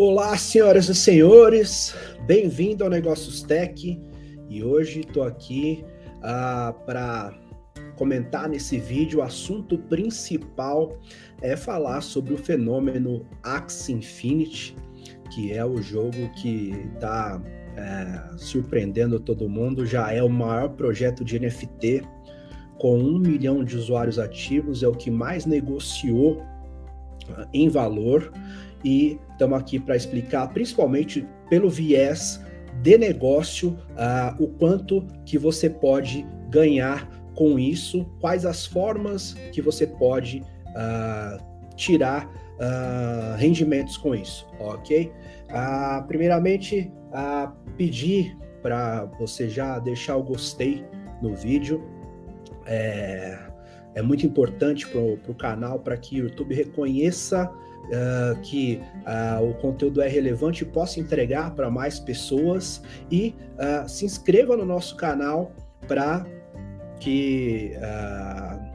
Olá, senhoras e senhores, bem-vindo ao Negócios Tech e hoje estou aqui uh, ah, para comentar nesse vídeo. O assunto principal é falar sobre o fenômeno Axie Infinity, que é o jogo que está é, surpreendendo todo mundo. Já é o maior projeto de NFT com um milhão de usuários ativos, é o que mais negociou uh, em valor e estamos aqui para explicar, principalmente pelo viés de negócio, uh, o quanto que você pode ganhar com isso, quais as formas que você pode uh, tirar uh, rendimentos com isso, ok? primeiramente, pedir para você já deixar o gostei no vídeo. É, é muito importante para o canal para que o YouTube reconheça uh, que uh, o conteúdo é relevante e possa entregar para mais pessoas e uh, se inscreva no nosso canal para que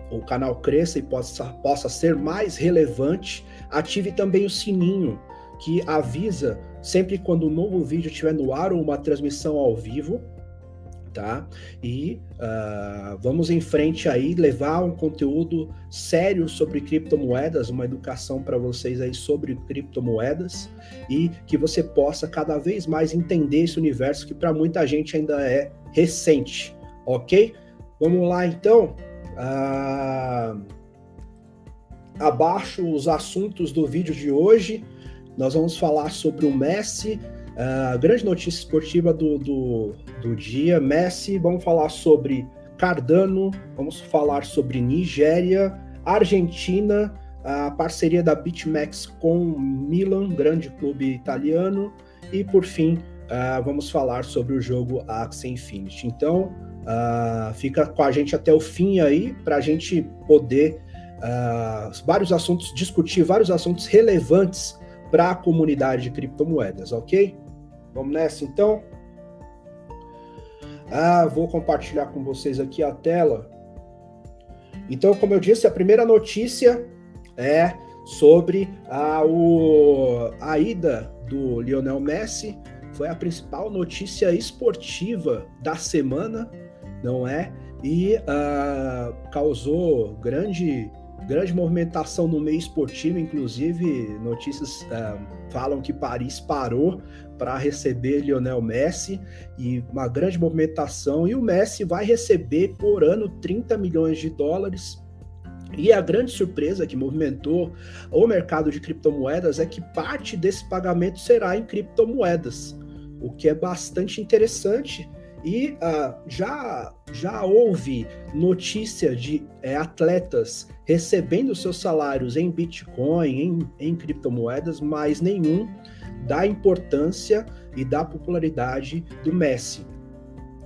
o canal cresça e possa, possa ser mais relevante. Ative também o sininho que avisa sempre quando um novo vídeo estiver no ar ou uma transmissão ao vivo tá? E uh, vamos em frente aí, levar um conteúdo sério sobre criptomoedas, uma educação para vocês aí sobre criptomoedas e que você possa cada vez mais entender esse universo que para muita gente ainda é recente, ok? Vamos lá então. Uh, abaixo os assuntos do vídeo de hoje. Nós vamos falar sobre o Messi, a uh, grande notícia esportiva do, do, do dia. Messi, vamos falar sobre Cardano, vamos falar sobre Nigéria, Argentina, a parceria da BitMEX com Milan, grande clube italiano, e por fim, uh, vamos falar sobre o jogo Axie Infinity. Então, uh, fica com a gente até o fim aí, para a gente poder uh, vários assuntos, discutir vários assuntos relevantes para a comunidade de criptomoedas, ok? Vamos nessa então? Ah, vou compartilhar com vocês aqui a tela. Então, como eu disse, a primeira notícia é sobre a, o, a ida do Lionel Messi. Foi a principal notícia esportiva da semana, não é? E uh, causou grande grande movimentação no meio esportivo, inclusive notícias uh, falam que Paris parou para receber Lionel Messi e uma grande movimentação e o Messi vai receber por ano 30 milhões de dólares. E a grande surpresa que movimentou o mercado de criptomoedas é que parte desse pagamento será em criptomoedas, o que é bastante interessante e uh, já, já houve notícia de é, atletas recebendo seus salários em Bitcoin, em, em criptomoedas, mas nenhum da importância e da popularidade do Messi.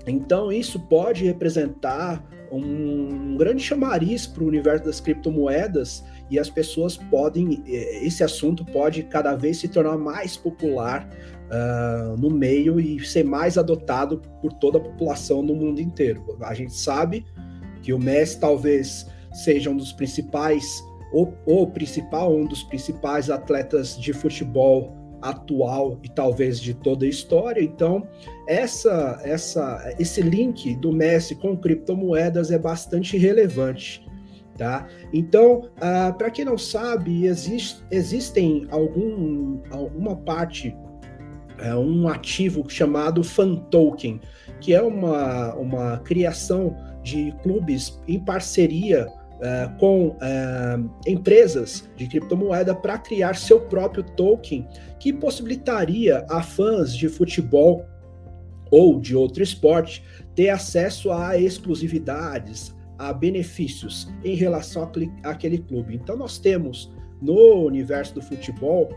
Então, isso pode representar um grande chamariz para o universo das criptomoedas e as pessoas podem, eh, esse assunto pode cada vez se tornar mais popular uh, no meio e ser mais adotado por toda a população no mundo inteiro. A gente sabe que o Messi talvez seja um dos principais, ou o principal, um dos principais atletas de futebol atual e talvez de toda a história. Então, essa, essa, esse link do Messi com criptomoedas é bastante relevante. Tá? Então, ah, para quem não sabe, existe, existem algum, alguma parte é um ativo chamado Fan Token, que é uma, uma criação de clubes em parceria é, com é, empresas de criptomoeda para criar seu próprio token, que possibilitaria a fãs de futebol ou de outro esporte ter acesso a exclusividades, a benefícios em relação àquele clube. Então, nós temos no universo do futebol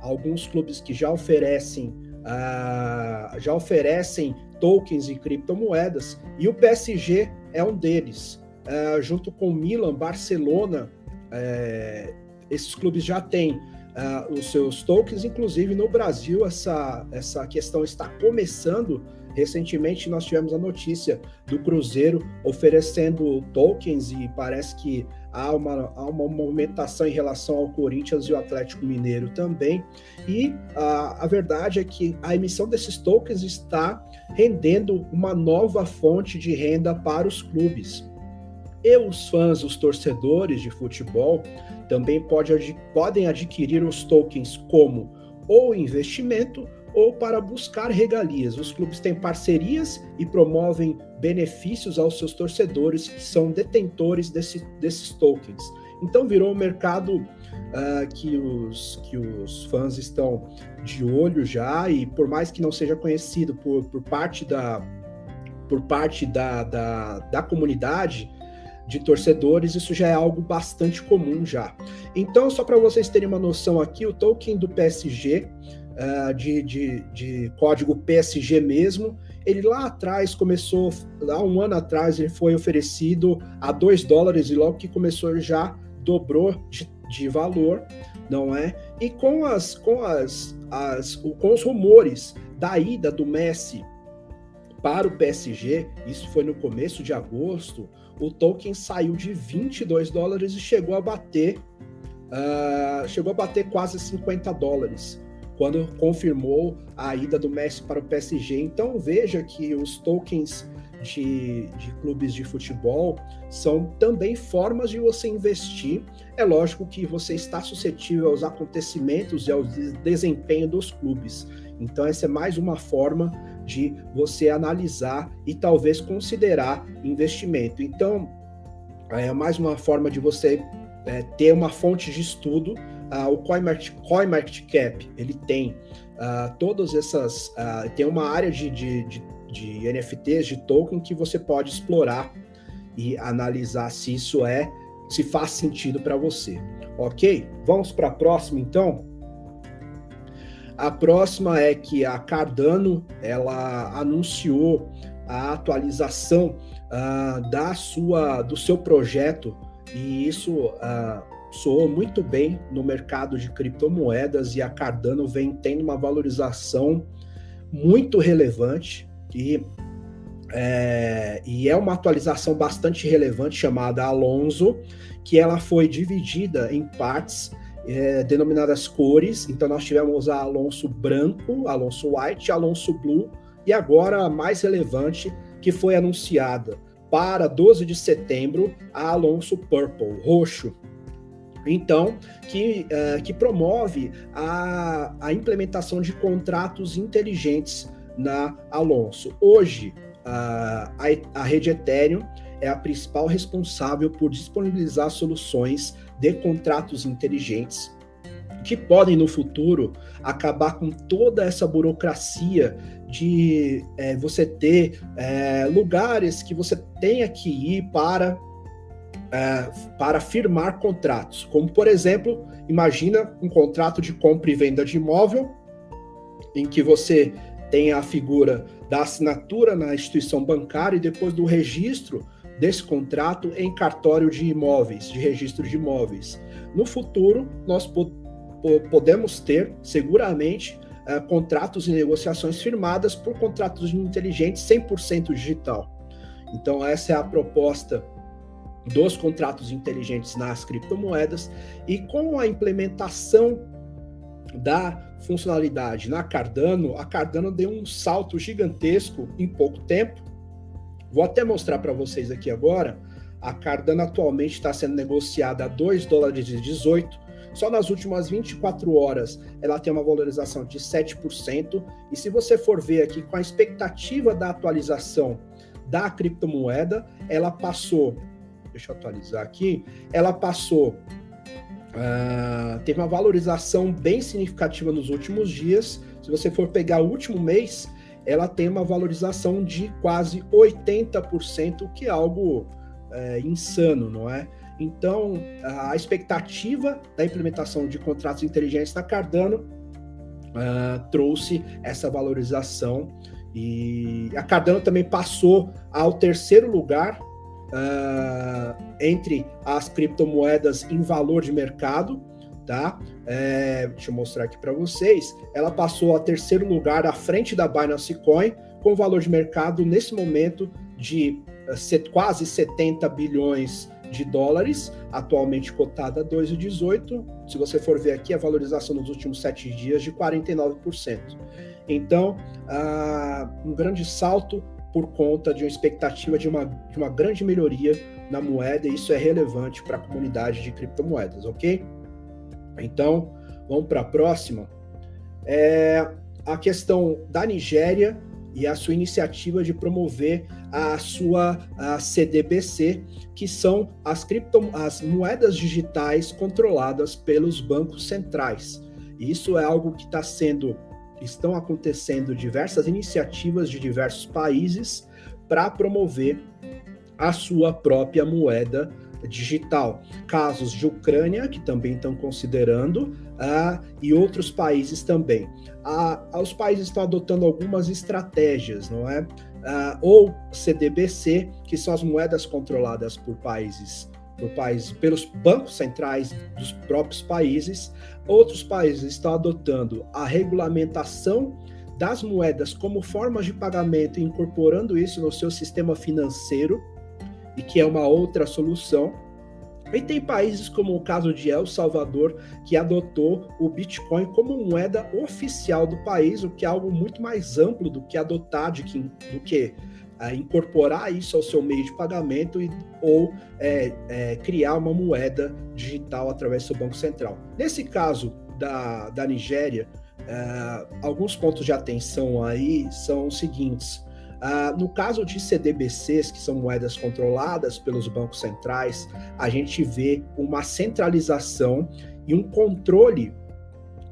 alguns clubes que já oferecem uh, já oferecem tokens e criptomoedas e o PSG é um deles. Uh, junto com Milan, Barcelona, uh, esses clubes já têm uh, os seus tokens, inclusive no Brasil essa, essa questão está começando Recentemente nós tivemos a notícia do Cruzeiro oferecendo tokens e parece que há uma, há uma movimentação em relação ao Corinthians e o Atlético Mineiro também. E a, a verdade é que a emissão desses tokens está rendendo uma nova fonte de renda para os clubes. E os fãs, os torcedores de futebol, também pode, podem adquirir os tokens como ou investimento ou para buscar regalias. Os clubes têm parcerias e promovem benefícios aos seus torcedores que são detentores desse, desses tokens. Então virou um mercado uh, que, os, que os fãs estão de olho já, e por mais que não seja conhecido por, por parte da por parte da, da, da comunidade, de torcedores, isso já é algo bastante comum já. Então, só para vocês terem uma noção aqui, o token do PSG, uh, ah, de, de, de código PSG mesmo, ele lá atrás começou, lá um ano atrás, ele foi oferecido a 2 dólares e logo que começou já dobrou de, de valor, não é? E com as com as, as com os rumores da ida do Messi para o PSG, isso foi no começo de agosto, o token saiu de 22 dólares e chegou a bater uh, chegou a bater quase 50 dólares quando confirmou a ida do Messi para o PSG. Então veja que os tokens de, de, clubes de futebol são também formas de você investir. É lógico que você está suscetível aos acontecimentos e ao desempenho dos clubes. Então, essa é mais uma forma de você analisar e talvez considerar investimento. Então, é mais uma forma de você é, ter uma fonte de estudo. Uh, o CoinMarketCap, ele tem uh, todas essas... Uh, tem uma área de, de, de, de NFTs, de token, que você pode explorar e analisar se isso é, se faz sentido para você. Ok? Vamos para a próxima, então? A próxima é que a Cardano ela anunciou a atualização uh, da sua do seu projeto. E isso uh, soou muito bem no mercado de criptomoedas e a Cardano vem tendo uma valorização muito relevante. E é, e é uma atualização bastante relevante chamada Alonso, que ela foi dividida em partes é, denominadas cores. Então nós tivemos a Alonso branco, Alonso white, Alonso blue e agora a mais relevante que foi anunciada para 12 de setembro a Alonso purple, roxo. Então, que, é, que promove a, a implementação de contratos inteligentes na Alonso. Hoje, a, a, a rede Ethereum é a principal responsável por disponibilizar soluções de contratos inteligentes que podem no futuro acabar com toda essa burocracia de é, você ter é, lugares que você tenha que ir para é, para firmar contratos, como por exemplo, imagina um contrato de compra e venda de imóvel em que você tem a figura da assinatura na instituição bancária e depois do registro desse contrato em cartório de imóveis, de registro de imóveis. No futuro, nós po podemos ter, seguramente, uh, contratos e negociações firmadas por contratos inteligentes 100% digital. Então, essa é a proposta dos contratos inteligentes nas criptomoedas e com a implementação da funcionalidade na Cardano, a Cardano deu um salto gigantesco em pouco tempo Vou até mostrar para vocês aqui agora. A Cardano atualmente está sendo negociada a 2 dólares e 18. Só nas últimas 24 horas ela tem uma valorização de 7%. E se você for ver aqui com a expectativa da atualização da criptomoeda, ela passou. Deixa eu atualizar aqui. Ela passou. Uh, teve uma valorização bem significativa nos últimos dias. Se você for pegar o último mês, ela tem uma valorização de quase 80%, que é algo é, insano, não é? Então, a expectativa da implementação de contratos inteligentes na Cardano uh, trouxe essa valorização e a Cardano também passou ao terceiro lugar uh, entre as criptomoedas em valor de mercado, tá? É, deixa eu mostrar aqui para vocês. Ela passou a terceiro lugar à frente da Binance Coin com valor de mercado nesse momento de uh, quase 70 bilhões de dólares, atualmente cotada a 2,18. Se você for ver aqui, a valorização nos últimos sete dias de 49%. Então, uh, um grande salto por conta de uma expectativa de uma, de uma grande melhoria na moeda, e isso é relevante para a comunidade de criptomoedas, ok? Então, vamos para a próxima. É a questão da Nigéria e a sua iniciativa de promover a sua a CDBC, que são as, cripto, as moedas digitais controladas pelos bancos centrais. Isso é algo que está sendo, estão acontecendo diversas iniciativas de diversos países para promover a sua própria moeda digital. Casos de Ucrânia, que também estão considerando, uh, e outros países também. Uh, os países estão adotando algumas estratégias, não é? Uh, ou CDBC, que são as moedas controladas por países, por países, pelos bancos centrais dos próprios países. Outros países estão adotando a regulamentação das moedas como formas de pagamento, incorporando isso no seu sistema financeiro e que é uma outra solução. E tem países como o caso de El Salvador, que adotou o Bitcoin como moeda oficial do país, o que é algo muito mais amplo do que adotar, de que, do que é, incorporar isso ao seu meio de pagamento e, ou é, é, criar uma moeda digital através do seu Banco Central. Nesse caso da, da Nigéria, é, alguns pontos de atenção aí são os seguintes. Uh, no caso de CDBCs, que são moedas controladas pelos bancos centrais, a gente vê uma centralização e um controle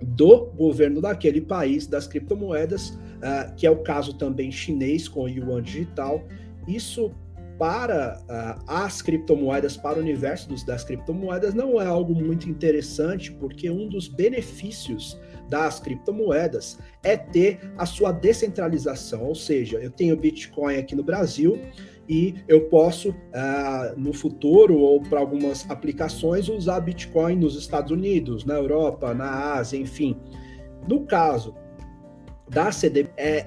do governo daquele país das criptomoedas, uh, que é o caso também chinês com o yuan digital. Isso para uh, as criptomoedas, para o universo das criptomoedas, não é algo muito interessante, porque um dos benefícios das criptomoedas é ter a sua descentralização, ou seja, eu tenho Bitcoin aqui no Brasil e eu posso, uh, no futuro ou para algumas aplicações, usar Bitcoin nos Estados Unidos, na Europa, na Ásia, enfim. No caso da CD, é,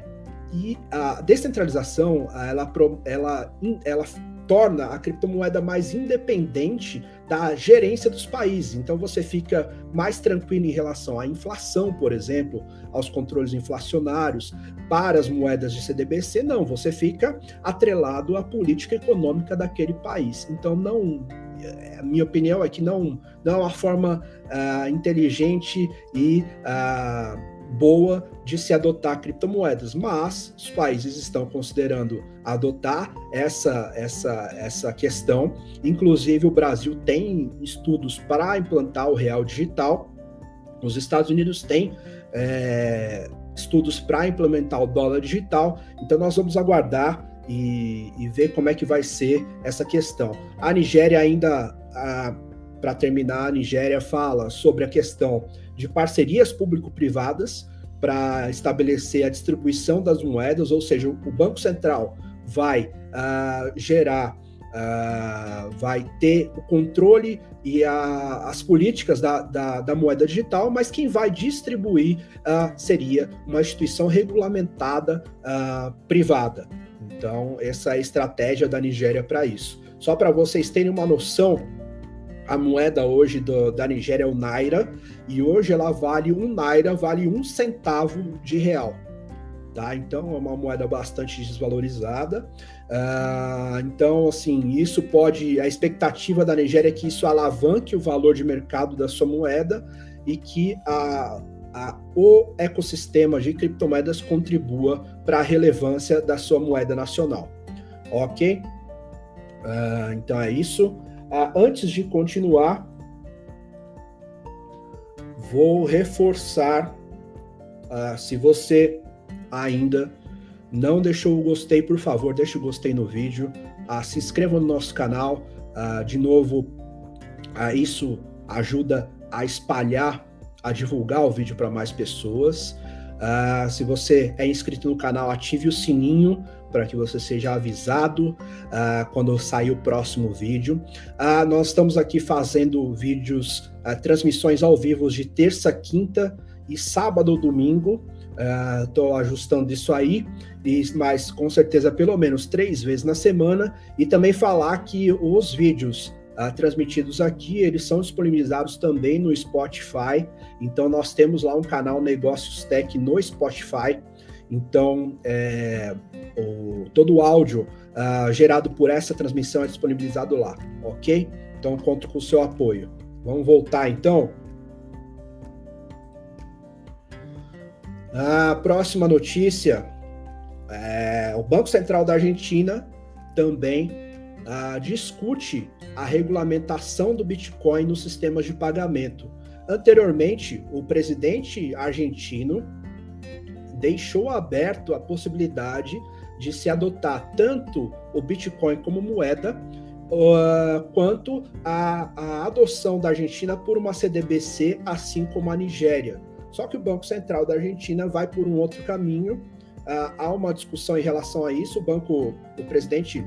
e a descentralização, ela, ela, ela torna a criptomoeda mais independente da gerência dos países. Então você fica mais tranquilo em relação à inflação, por exemplo, aos controles inflacionários. Para as moedas de CDBC, não, você fica atrelado à política econômica daquele país. Então não é, a minha opinião é que não, não é uma forma uh, inteligente e uh, boa de se adotar criptomoedas, mas os países estão considerando adotar essa, essa, essa questão. Inclusive, o Brasil tem estudos para implantar o real digital, os Estados Unidos têm é, estudos para implementar o dólar digital, então nós vamos aguardar e, e, ver como é que vai ser essa questão. A Nigéria ainda, para terminar, a Nigéria fala sobre a questão de parcerias público-privadas para estabelecer a distribuição das moedas, ou seja, o Banco Central vai uh, gerar, uh, vai ter o controle e a, as políticas da, da, da, moeda digital, mas quem vai distribuir uh, seria uma instituição regulamentada privada. Então, essa é a estratégia da Nigéria para isso. Só para vocês terem uma noção, a moeda hoje do, da Nigéria é o Naira, e hoje ela vale um Naira, vale um centavo de real. Tá? Então é uma moeda bastante desvalorizada. Uh, então, assim, isso pode. A expectativa da Nigéria é que isso alavanque o valor de mercado da sua moeda e que a, a, o ecossistema de criptomoedas contribua para a relevância da sua moeda nacional. Ok? Uh, então é isso. Ah, antes de continuar, vou reforçar. Ah, se você ainda não deixou o gostei, por favor, deixe o gostei no vídeo. Ah, se inscreva no nosso canal. De novo, isso ajuda a espalhar, a divulgar o vídeo para mais pessoas. Se você é inscrito no canal, ative o sininho para que você seja avisado uh, quando sair o próximo vídeo. Uh, nós estamos aqui fazendo vídeos, transmissões ao vivo de terça, quinta e sábado domingo. Estou uh, ajustando isso aí, e, mas com certeza pelo menos três vezes na semana. E também falar que os vídeos uh, transmitidos aqui, eles são disponibilizados também no Spotify. Então nós temos lá um canal Negócios Tech no Spotify. Então é, o, todo o áudio uh, gerado por essa transmissão é disponibilizado lá, ok? Então conto com o seu apoio. Vamos voltar então. A próxima notícia é, o Banco Central da Argentina também uh, discute a regulamentação do Bitcoin nos sistemas de pagamento. Anteriormente, o presidente argentino deixou aberto a possibilidade de se adotar tanto o Bitcoin como moeda, uh, quanto a, a adoção da Argentina por uma CDBC, assim como a Nigéria. Só que o Banco Central da Argentina vai por um outro caminho. Uh, há uma discussão em relação a isso. O banco, o presidente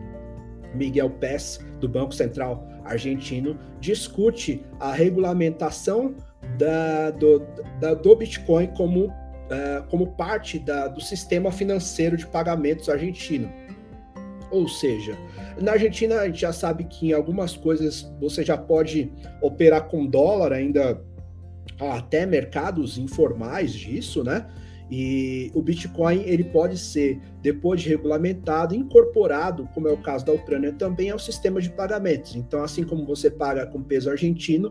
Miguel Pes, do Banco Central argentino, discute a regulamentação da, do, da, do Bitcoin como, uh, como parte da, do sistema financeiro de pagamentos argentino. Ou seja, na Argentina a gente já sabe que em algumas coisas você já pode operar com dólar ainda até mercados informais disso, né? E o Bitcoin ele pode ser, depois de regulamentado, incorporado, como é o caso da Ucrânia, também ao sistema de pagamentos. Então, assim como você paga com peso argentino,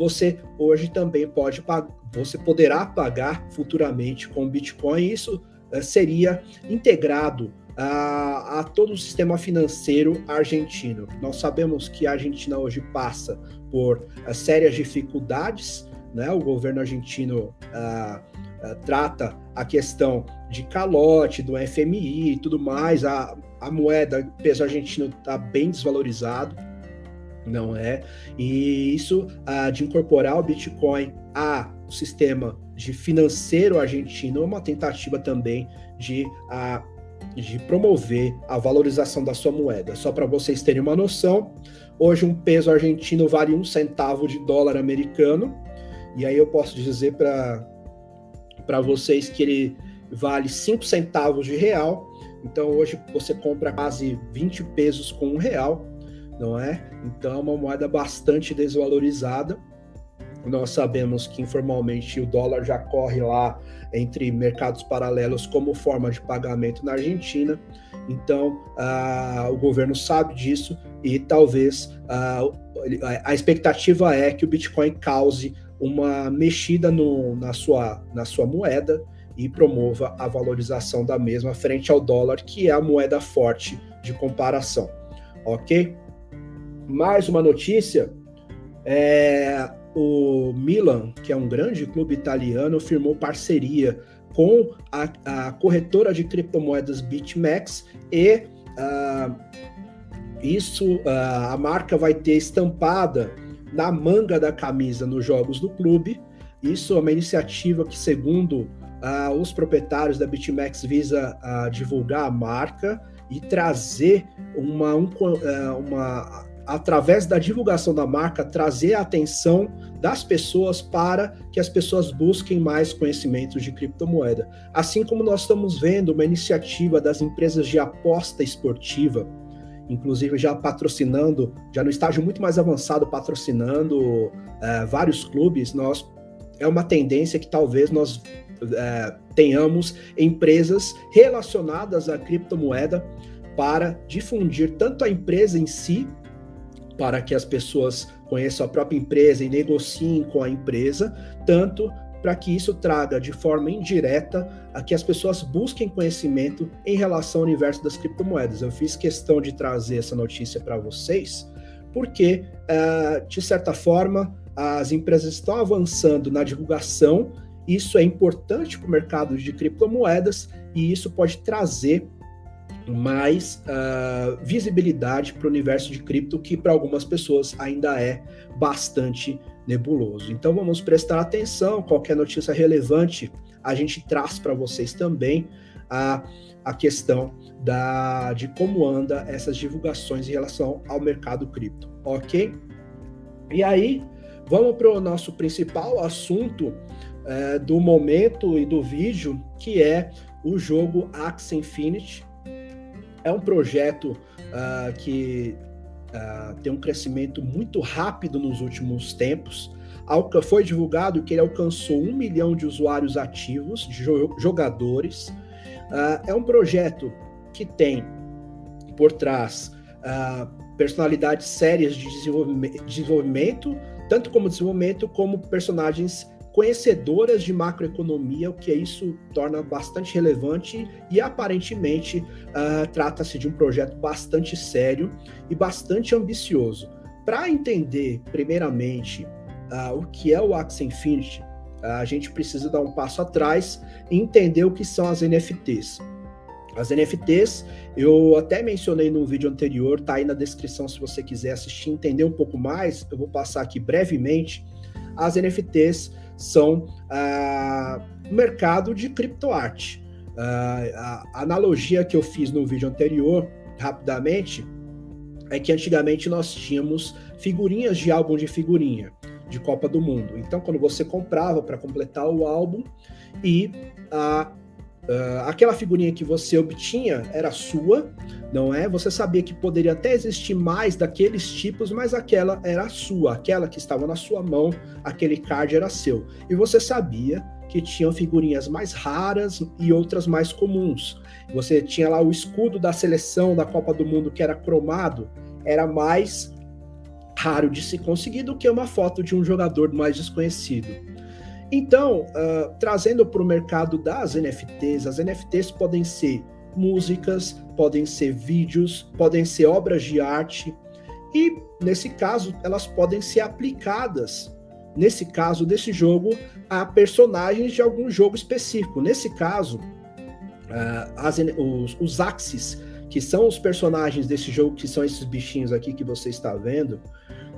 você hoje também pode você poderá pagar futuramente com Bitcoin. Isso uh, seria integrado a, a, todo o sistema financeiro argentino. Nós sabemos que a Argentina hoje passa por uh, sérias dificuldades né? O governo argentino ah, ah, trata a questão de calote, do FMI e tudo mais. A, a moeda, peso argentino está bem desvalorizado, não é? E isso ah, de incorporar o Bitcoin ao sistema de financeiro argentino é uma tentativa também de, a, de promover a valorização da sua moeda. Só para vocês terem uma noção, hoje um peso argentino vale um centavo de dólar americano, e aí eu posso dizer para vocês que ele vale 5 centavos de real. Então hoje você compra quase 20 pesos com um real, não é? Então é uma moeda bastante desvalorizada. Nós sabemos que informalmente o dólar já corre lá entre mercados paralelos como forma de pagamento na Argentina. Então, o governo sabe disso e talvez a expectativa é que o Bitcoin cause uma mexida no, na, sua, na sua moeda e promova a valorização da mesma frente ao dólar, que é a moeda forte de comparação. Ok? Mais uma notícia: é, o Milan, que é um grande clube italiano, firmou parceria com a, a corretora de criptomoedas BitMEX e uh, isso uh, a marca vai ter estampada na manga da camisa nos jogos do clube. Isso é uma iniciativa que, segundo uh, os proprietários da BitMEX, visa divulgar a marca e trazer uma, um, uma, através da divulgação da marca, trazer a atenção das pessoas para que as pessoas busquem mais conhecimentos de criptomoeda. Assim como nós estamos vendo uma iniciativa das empresas de aposta esportiva inclusive já patrocinando, já no estágio muito mais avançado, patrocinando é, vários clubes, nós é uma tendência que talvez nós é, tenhamos empresas relacionadas à criptomoeda para difundir tanto a empresa em si, para que as pessoas conheçam a própria empresa e negociem com a empresa, tanto para que isso traga de forma indireta a que as pessoas busquem conhecimento em relação ao universo das criptomoedas. Eu fiz questão de trazer essa notícia para vocês, porque, uh, de certa forma, as empresas estão avançando na divulgação, isso é importante para o mercado de criptomoedas e isso pode trazer mais uh, visibilidade para o universo de cripto, que para algumas pessoas ainda é bastante nebuloso. Então vamos prestar atenção, qualquer notícia relevante a gente traz para vocês também a, a questão da, de como anda essas divulgações em relação ao mercado cripto, ok? E aí, vamos para o nosso principal assunto é, do momento e do vídeo, que é o jogo Axie Infinity. É um projeto uh, que uh, tem um crescimento muito rápido nos últimos tempos. Foi divulgado que ele alcançou um milhão de usuários ativos, de jogadores. Uh, é um projeto que tem por trás personalidades sérias de desenvolvimento, tanto como desenvolvimento, como personagens conhecedoras de macroeconomia, o que isso torna bastante relevante e aparentemente uh, trata-se de um projeto bastante sério e bastante ambicioso. Para entender, primeiramente, uh, o que é o Axie Infinity, uh, a gente precisa dar um passo atrás e entender o que são as NFTs. As NFTs, eu até mencionei no vídeo anterior, tá aí na descrição se você quiser assistir, entender um pouco mais, eu vou passar aqui brevemente. As NFTs são uh, mercado de criptoarte. Uh, a analogia que eu fiz no vídeo anterior, rapidamente, é que antigamente nós tínhamos figurinhas de álbum de figurinha de Copa do Mundo. Então, quando você comprava para completar o álbum e a Uh, aquela figurinha que você obtinha era sua, não é? Você sabia que poderia até existir mais daqueles tipos, mas aquela era sua, aquela que estava na sua mão, aquele card era seu. E você sabia que tinham figurinhas mais raras e outras mais comuns. Você tinha lá o escudo da seleção da Copa do Mundo que era cromado, era mais raro de se conseguir do que uma foto de um jogador mais desconhecido. Então, uh, trazendo para o mercado das NFTs, as NFTs podem ser músicas, podem ser vídeos, podem ser obras de arte, e nesse caso, elas podem ser aplicadas, nesse caso desse jogo, a personagens de algum jogo específico. Nesse caso, uh, as, os, os Axis, que são os personagens desse jogo, que são esses bichinhos aqui que você está vendo,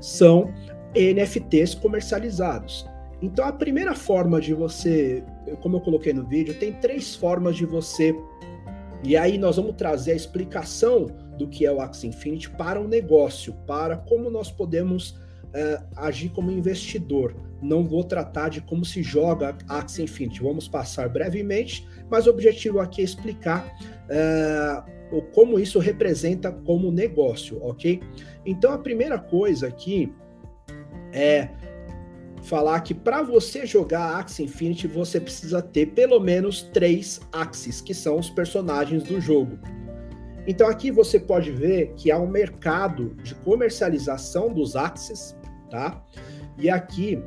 são NFTs comercializados. Então, a primeira forma de você, como eu coloquei no vídeo, tem três formas de você. E aí nós vamos trazer a explicação do que é o Axie Infinity para o negócio, para como nós podemos uh, agir como investidor. Não vou tratar de como se joga Axie Infinity, vamos passar brevemente, mas o objetivo aqui é explicar uh, como isso representa como negócio, ok? Então a primeira coisa aqui é falar que para você jogar Axie Infinity você precisa ter pelo menos três Axis, que são os personagens do jogo. Então aqui você pode ver que há um mercado de comercialização dos Axis, tá? E aqui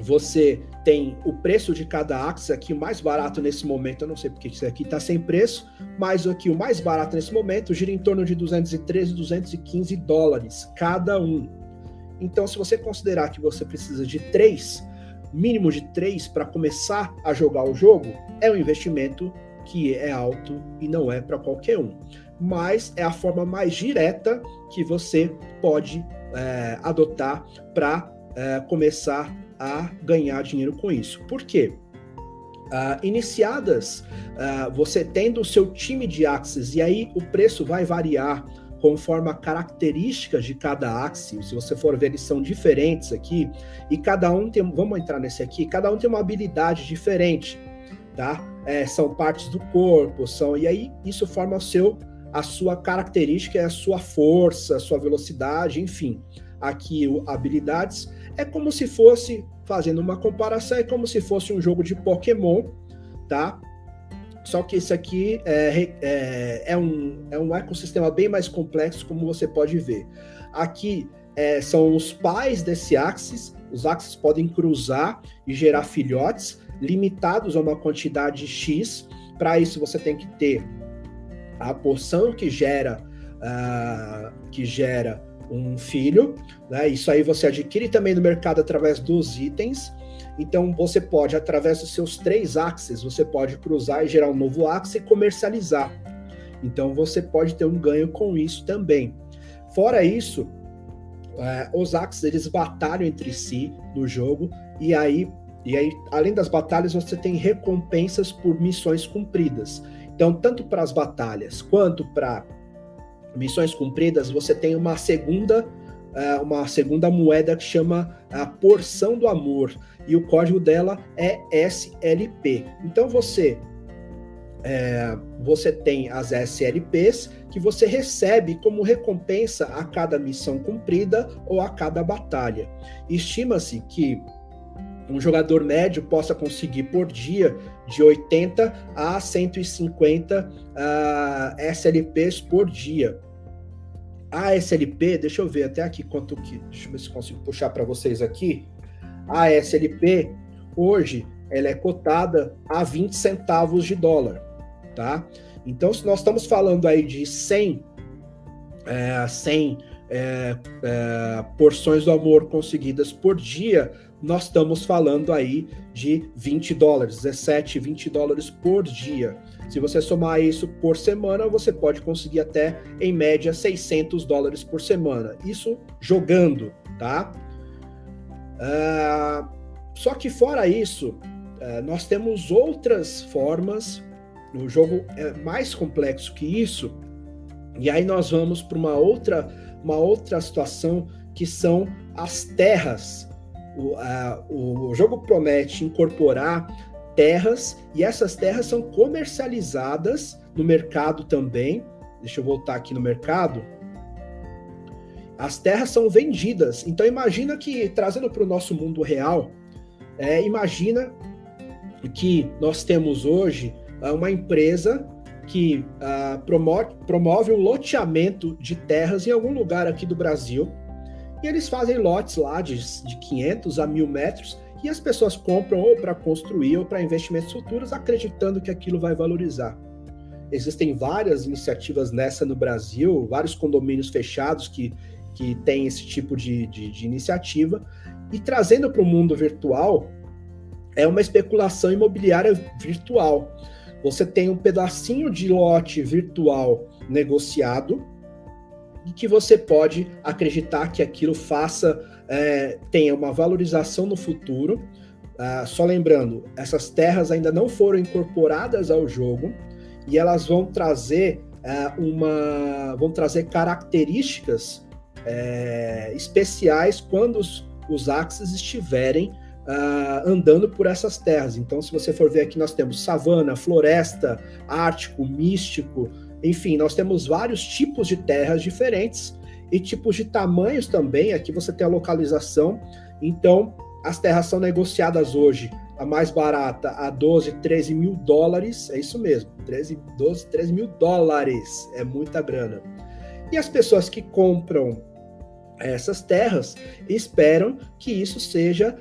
você tem o preço de cada Axis aqui, o mais barato nesse momento, eu não sei porque isso aqui está sem preço, mas aqui o mais barato nesse momento gira em torno de 213, 215 dólares cada um. Então, se você considerar que você precisa de três, mínimo de três para começar a jogar o jogo, é um investimento que é alto e não é para qualquer um. Mas é a forma mais direta que você pode é, adotar para é, começar a ganhar dinheiro com isso. Por quê? Uh, iniciadas, uh, você tendo o seu time de Axis, e aí o preço vai variar conforme a características de cada axis, se você for ver, eles são diferentes aqui, e cada um tem, vamos entrar nesse aqui, cada um tem uma habilidade diferente, tá? É, são partes do corpo, são, e aí isso forma o seu, a sua característica, a sua força, a sua velocidade, enfim. Aqui, o, habilidades, é como se fosse, fazendo uma comparação, é como se fosse um jogo de Pokémon, tá? Só que esse aqui é, é, é, um, é um ecossistema bem mais complexo, como você pode ver. Aqui é, são os pais desse axis, os axis podem cruzar e gerar filhotes, limitados a uma quantidade X. Para isso, você tem que ter a porção que gera, uh, que gera um filho. Né? Isso aí você adquire também no mercado através dos itens. Então você pode, através dos seus três axes, você pode cruzar e gerar um novo axis e comercializar. Então você pode ter um ganho com isso também. Fora isso, é, os axes eles batalham entre si no jogo e aí e aí além das batalhas você tem recompensas por missões cumpridas. Então tanto para as batalhas quanto para missões cumpridas você tem uma segunda uma segunda moeda que chama a porção do amor e o código dela é SLP. Então você é, você tem as SLPs que você recebe como recompensa a cada missão cumprida ou a cada batalha. Estima-se que um jogador médio possa conseguir por dia de 80 a 150 uh, SLPs por dia. A SLP, deixa eu ver até aqui quanto que, deixa eu ver se consigo puxar para vocês aqui. A SLP hoje ela é cotada a 20 centavos de dólar, tá? Então, se nós estamos falando aí de 100, é, 100 é, é, porções do amor conseguidas por dia, nós estamos falando aí de 20 dólares, 17, 20 dólares por dia. Se você somar isso por semana, você pode conseguir até, em média, 600 dólares por semana. Isso jogando, tá? Uh, só que fora isso, uh, nós temos outras formas. O jogo é mais complexo que isso. E aí nós vamos para uma outra, uma outra situação que são as terras o, a, o jogo promete incorporar terras e essas terras são comercializadas no mercado também. Deixa eu voltar aqui no mercado. As terras são vendidas. Então imagina que trazendo para o nosso mundo real, é, imagina que nós temos hoje ah, uma empresa que uh, promove, promove o loteamento de terras em algum lugar aqui do Brasil e eles fazem lotes lá de, de 500 a 1000 metros e as pessoas compram ou para construir ou para investimentos futuros, acreditando que aquilo vai valorizar. Existem várias iniciativas nessa no Brasil, vários condomínios fechados que, que têm esse tipo de, de, de iniciativa. E trazendo para o mundo virtual, é uma especulação imobiliária virtual. Você tem um pedacinho de lote virtual negociado, e que você pode acreditar que aquilo faça, é, tenha uma valorização no futuro. Ah, só lembrando, essas terras ainda não foram incorporadas ao jogo e elas vão trazer é, uma, vão trazer características é, especiais quando os, os estiverem Uh, andando por essas terras. Então, se você for ver aqui, nós temos savana, floresta, ártico, místico, enfim, nós temos vários tipos de terras diferentes e tipos de tamanhos também. Aqui você tem a localização. Então, as terras são negociadas hoje, a mais barata a 12, 13 mil dólares. É isso mesmo, 13, 12, 13 mil dólares. É muita grana. E as pessoas que compram essas terras esperam que isso seja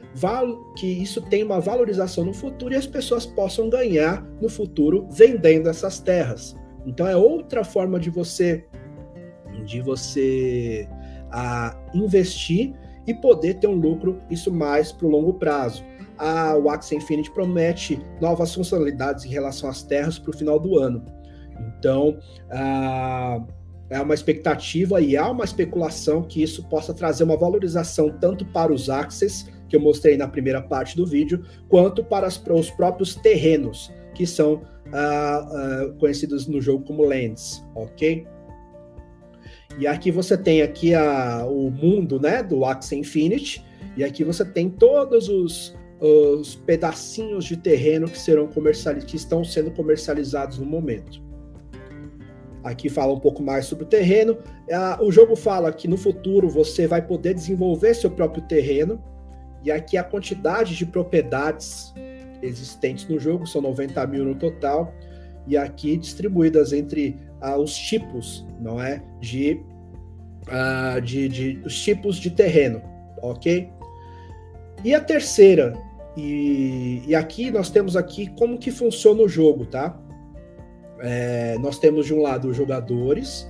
que isso tenha uma valorização no futuro e as pessoas possam ganhar no futuro vendendo essas terras. Então é outra forma de você de você a, investir e poder ter um lucro isso mais para o longo prazo. A, Axie Infinity promete novas funcionalidades em relação às terras para o final do ano. Então, é uma expectativa e há uma especulação que isso possa trazer uma valorização tanto para os Axes, que eu mostrei na primeira parte do vídeo, quanto para, as, para os próprios terrenos, que são uh, uh, conhecidos no jogo como lands, ok? E aqui você tem aqui a, o mundo né, do Axie Infinity, e aqui você tem todos os, os pedacinhos de terreno que serão comercializados, que estão sendo comercializados no momento. Aqui fala um pouco mais sobre o terreno. Uh, o jogo fala que no futuro você vai poder desenvolver seu próprio terreno, e aqui a quantidade de propriedades existentes no jogo, são 90 mil no total, e aqui distribuídas entre ah, os tipos, não é? De, ah, de, de, os tipos de terreno, ok? E a terceira, e, e aqui nós temos aqui como que funciona o jogo, tá? É, nós temos de um lado os jogadores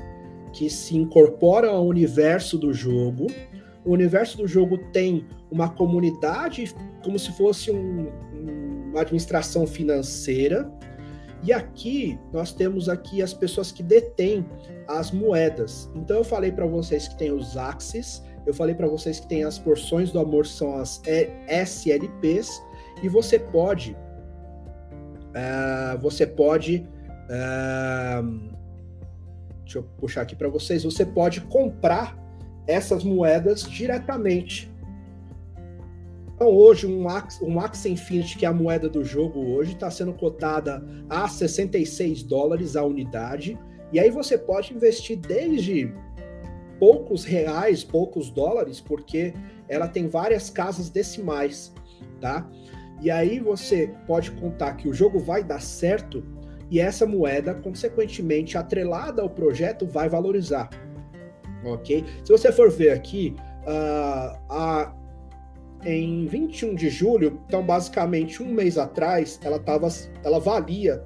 que se incorporam ao universo do jogo. O universo do jogo tem uma comunidade como se fosse um, uma administração financeira. E aqui nós temos aqui as pessoas que detêm as moedas. Então eu falei para vocês que tem os Axis, eu falei para vocês que tem as porções do amor são as SLPs e você pode uh, você pode uh, deixa eu puxar aqui para vocês, você pode comprar essas moedas diretamente. Então, hoje, um um Axie Infinity, que é a moeda do jogo hoje, está sendo cotada a 66 dólares a unidade. E aí você pode investir desde poucos reais, poucos dólares, porque ela tem várias casas decimais, tá? E aí você pode contar que o jogo vai dar certo e essa moeda, consequentemente, atrelada ao projeto, vai valorizar. Ok? Se você for ver aqui, uh, a, em 21 de julho, então basicamente um mês atrás, ela, tava, ela valia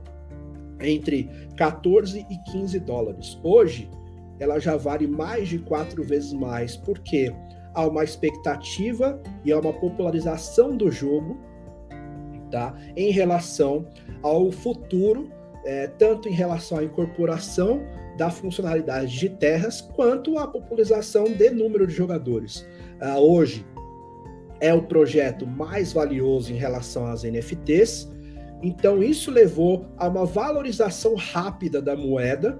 entre 14 e 15 dólares. Hoje, ela já vale mais de quatro vezes mais, porque há uma expectativa e há uma popularização do jogo tá? em relação ao futuro, é, tanto em relação à incorporação da funcionalidade de terras, quanto à popularização de número de jogadores. Uh, hoje é o projeto mais valioso em relação às NFTs, então isso levou a uma valorização rápida da moeda,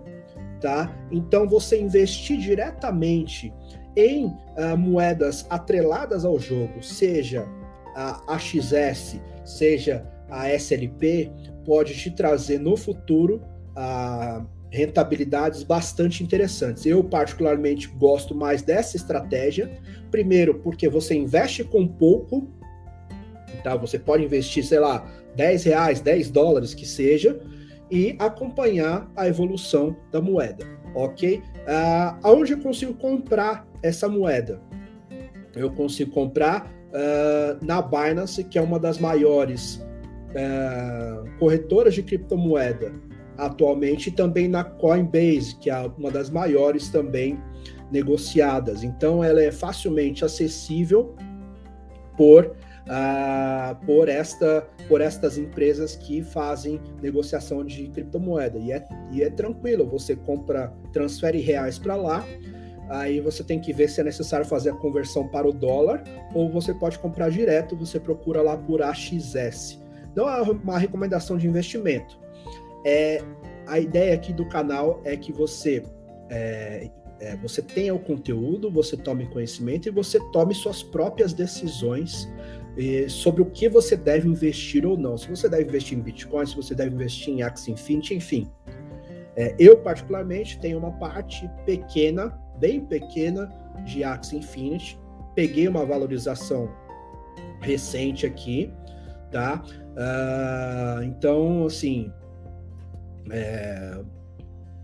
tá? Então você investir diretamente em uh, moedas atreladas ao jogo, seja a AXS, seja a SLP, pode te trazer no futuro uh, rentabilidades bastante interessantes. Eu, particularmente, gosto mais dessa estratégia. Primeiro, porque você investe com pouco, tá? Você pode investir, sei lá, 10 reais, 10 dólares que seja, e acompanhar a evolução da moeda, ok? Uh, aonde eu consigo comprar essa moeda? Eu consigo comprar uh, na Binance, que é uma das maiores uh, corretoras de criptomoeda atualmente, e também na Coinbase, que é uma das maiores também negociadas. Então, ela é facilmente acessível por uh, por, esta, por estas empresas que fazem negociação de criptomoeda. E é, e é tranquilo, você compra, transfere reais para lá, aí você tem que ver se é necessário fazer a conversão para o dólar, ou você pode comprar direto, você procura lá por AXS. Não é uma recomendação de investimento. É, a ideia aqui do canal é que você é, é, você tenha o conteúdo, você tome conhecimento e você tome suas próprias decisões sobre o que você deve investir ou não. Se você deve investir em Bitcoin, se você deve investir em Axie Infinity, enfim. É, eu, particularmente, tenho uma parte pequena, bem pequena, de Axie Infinity. Peguei uma valorização recente aqui, tá? Uh, então, assim, é,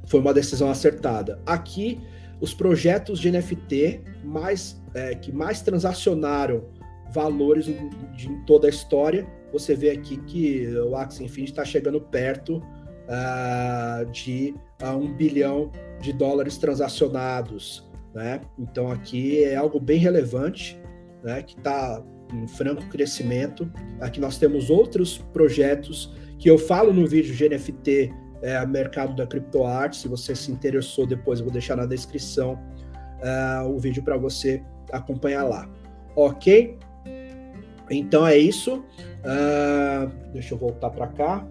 foi uma decisão acertada. Aqui, os projetos de NFT mais, é, que mais transacionaram valores de toda a história. Você vê aqui que o Axie Infinity está chegando perto uh, de uh, um bilhão de dólares transacionados. Né? Então aqui é algo bem relevante, né? que está em franco crescimento. Aqui nós temos outros projetos que eu falo no vídeo de NFT, é, mercado da criptoarte. Se você se interessou, depois eu vou deixar na descrição uh, o vídeo para você acompanhar lá. Ok? Então é isso. Uh, deixa eu voltar para cá.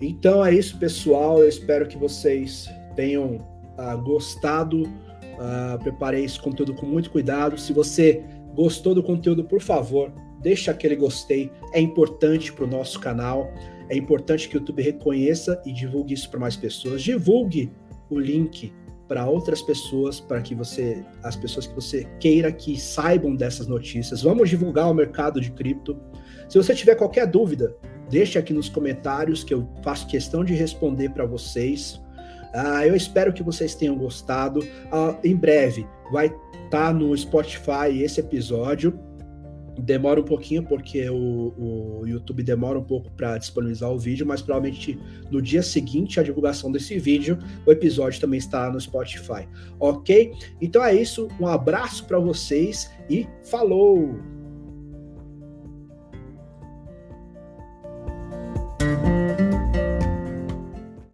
Então é isso, pessoal. Eu espero que vocês tenham uh, gostado. Uh, preparei esse conteúdo com muito cuidado. Se você gostou do conteúdo, por favor, deixa aquele gostei. É importante para o nosso canal. É importante que o YouTube reconheça e divulgue isso para mais pessoas. Divulgue o link para outras pessoas, para que você, as pessoas que você queira que saibam dessas notícias. Vamos divulgar o mercado de cripto. Se você tiver qualquer dúvida, deixe aqui nos comentários que eu faço questão de responder para vocês. Uh, eu espero que vocês tenham gostado. Uh, em breve vai estar tá no Spotify esse episódio demora um pouquinho porque o, o YouTube demora um pouco para disponibilizar o vídeo, mas provavelmente no dia seguinte à divulgação desse vídeo, o episódio também está no Spotify, ok? Então é isso, um abraço para vocês e falou!